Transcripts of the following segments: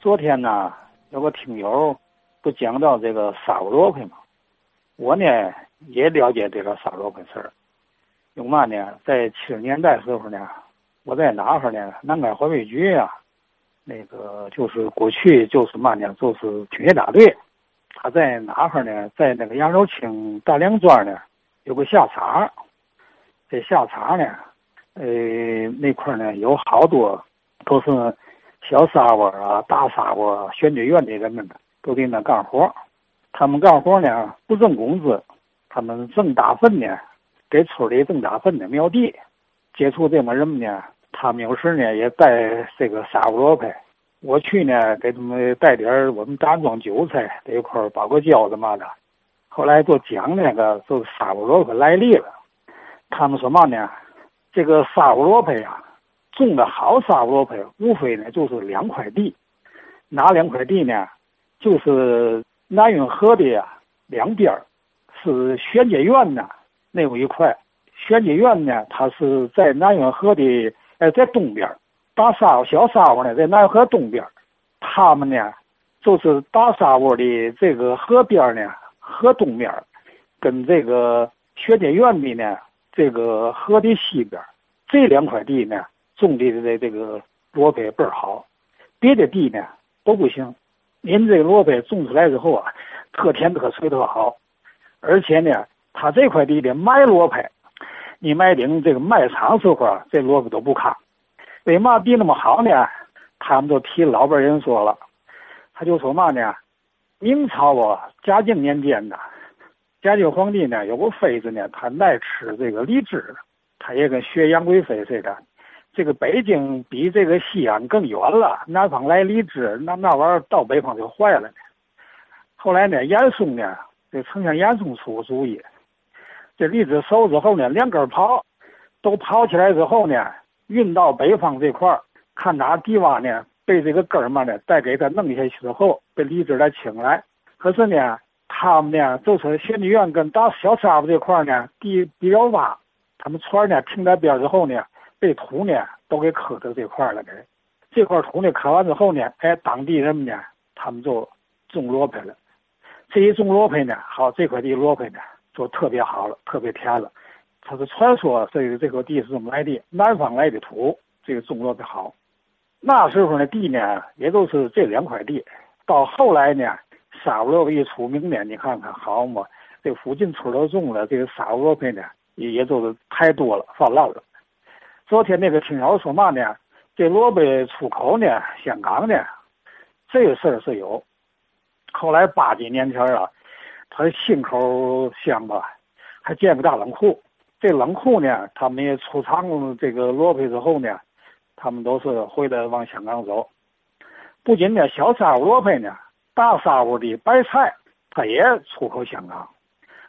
昨天呢，有个听友不讲到这个沙窝萝卜吗？我呢也了解这个沙窝萝卜事儿。有嘛呢？在七十年代时候呢，我在哪哈呢？南开环卫局啊，那个就是过去就是嘛呢，就是军械大队。他在哪哈呢？在那个杨柳青大梁庄呢，有个下场。这下场呢，呃，那块呢有好多都是小沙窝啊、大沙窝、选举院的人们都在那干活。他们干活呢不挣工资，他们挣大粪呢。给村里挣大粪的苗地，接触这么人们呢，他们有时呢也带这个沙窝萝卜，我去呢给他们带点我们安装韭菜这一块包个饺子嘛的。后来就讲那个就是沙窝萝卜来历了。他们说嘛呢？这个沙窝萝卜呀，种的好沙窝萝卜，无非呢就是两块地，哪两块地呢？就是南运河的呀两边是宣解院呢。那有一块，选举院呢，它是在南运河的，呃，在东边大沙窝、小沙窝呢，在南运河东边他们呢，就是大沙窝的这个河边呢，河东边跟这个选举院的呢，这个河的西边这两块地呢，种地的这这个萝卜倍儿好，别的地呢都不行。您这个萝卜种出来之后啊，特甜特脆特好，而且呢。他这块地的卖萝卜，你买顶这个卖场时候啊，这萝卜都不看。为嘛地那么好呢？他们都替老辈人说了，他就说嘛呢？明朝啊，嘉靖年间呢，嘉靖皇帝呢有个妃子呢，他爱吃这个荔枝，他也跟学杨贵妃似的。这个北京比这个西安更远了，南方来荔枝，那那玩意儿到北方就坏了呢。后来呢，严嵩呢，这丞相严嵩出个主意。这荔枝熟之后呢，两根刨，都刨起来之后呢，运到北方这块儿，看哪地洼呢，被这个根儿嘛呢，再给它弄下去之后，被荔枝再清来。可是呢，他们呢，就是选举院跟大小沙子这块儿呢，地比较洼，他们船呢停在边之后呢，被土呢都给磕到这块了。给这块土呢磕完之后呢，哎，当地人们呢，他们就种萝卜了。这一种萝卜呢，好，这块地萝卜呢。就特别好了，特别甜了。他是传说这个这个地是怎么来的？南方来的土，这个种萝卜好。那时候呢，地呢也都是这两块地。到后来呢，沙窝萝卜一出名呢，你看看好嘛？这附近村都种了这个沙窝萝卜呢，也也都是太多了，泛滥了。昨天那个听友说嘛呢？这萝卜出口呢，香港呢，这个事儿是有。后来八几年前啊。他心口香吧，还建个大冷库。这冷库呢，他们也出厂这个萝卜之后呢，他们都是回来往香港走。不仅呢，小沙窝萝卜呢，大沙窝的白菜，它也出口香港。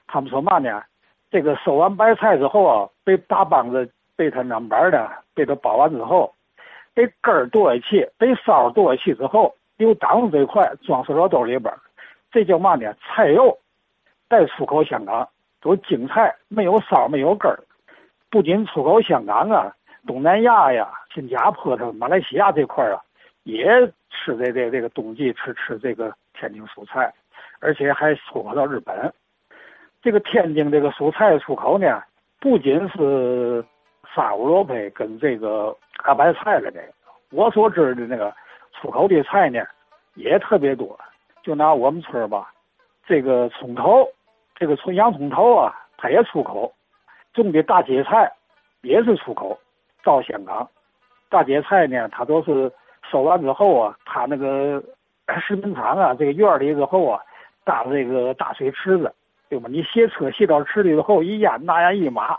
他们说嘛呢？这个收完白菜之后啊，被大帮子被他那板的被他包完之后，被根儿剁下去，被梢剁下去之后，又挡住这块，装塑料兜里边这叫嘛呢？菜肉。再出口香港，都精菜，没有梢，没有根儿。不仅出口香港啊，东南亚呀，新加坡、它马来西亚这块啊，也吃这这这个冬季吃吃这个天津蔬菜，而且还出口到日本。这个天津这个蔬菜出口呢，不仅是沙窝萝卜跟这个大白菜了，这个我所知的那个出口的菜呢，也特别多。就拿我们村吧，这个葱头。这个葱洋葱头啊，它也出口；种的大芥菜也是出口到香港。大芥菜呢，它都是收完之后啊，它那个食品厂啊，这个院里之后啊，搭这个大水池子，对吧？你卸车卸到池里之后，一淹，那样一码，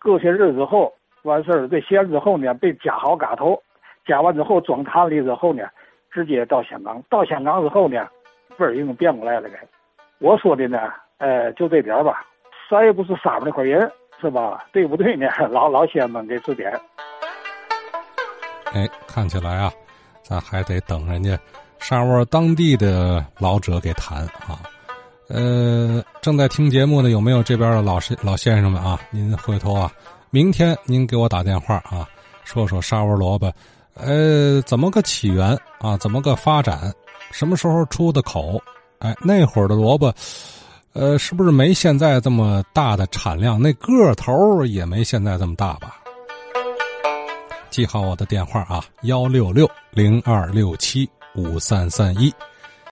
过些日子后完事儿，这卸完之后呢，被夹好嘎头，夹完之后装坛里之后呢，直接到香港。到香港之后呢，味儿已经变过来了。该我说的呢。呃，就这点吧，啥也不是沙窝那块人，是吧？对不对呢？老老先生们给指点。哎，看起来啊，咱还得等人家沙窝当地的老者给谈啊。呃，正在听节目的有没有这边的老师老先生们啊？您回头啊，明天您给我打电话啊，说说沙窝萝卜，呃，怎么个起源啊？怎么个发展？什么时候出的口？哎，那会儿的萝卜，呃，是不是没现在这么大的产量？那个头也没现在这么大吧？记好我的电话啊，幺六六零二六七五三三一。